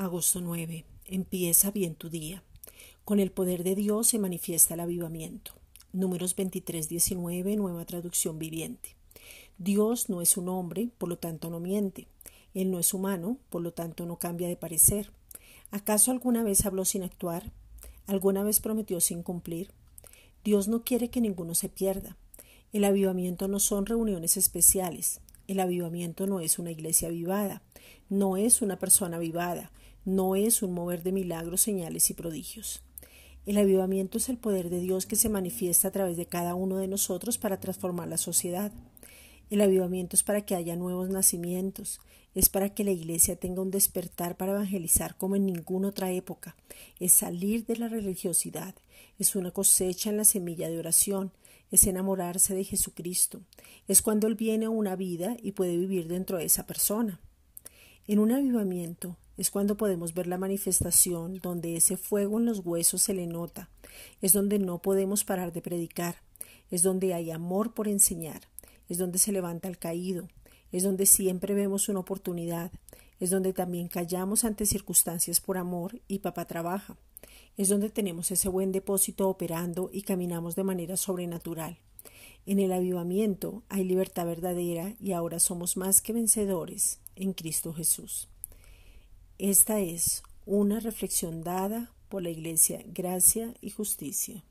Agosto 9. Empieza bien tu día. Con el poder de Dios se manifiesta el avivamiento. Números 23, 19, nueva traducción viviente. Dios no es un hombre, por lo tanto no miente. Él no es humano, por lo tanto no cambia de parecer. ¿Acaso alguna vez habló sin actuar? ¿Alguna vez prometió sin cumplir? Dios no quiere que ninguno se pierda. El avivamiento no son reuniones especiales. El avivamiento no es una iglesia avivada. No es una persona avivada no es un mover de milagros, señales y prodigios. El avivamiento es el poder de Dios que se manifiesta a través de cada uno de nosotros para transformar la sociedad. El avivamiento es para que haya nuevos nacimientos, es para que la Iglesia tenga un despertar para evangelizar como en ninguna otra época, es salir de la religiosidad, es una cosecha en la semilla de oración, es enamorarse de Jesucristo, es cuando Él viene a una vida y puede vivir dentro de esa persona. En un avivamiento es cuando podemos ver la manifestación donde ese fuego en los huesos se le nota, es donde no podemos parar de predicar, es donde hay amor por enseñar, es donde se levanta el caído, es donde siempre vemos una oportunidad, es donde también callamos ante circunstancias por amor y papá trabaja, es donde tenemos ese buen depósito operando y caminamos de manera sobrenatural. En el avivamiento hay libertad verdadera y ahora somos más que vencedores en Cristo Jesús. Esta es una reflexión dada por la Iglesia Gracia y Justicia.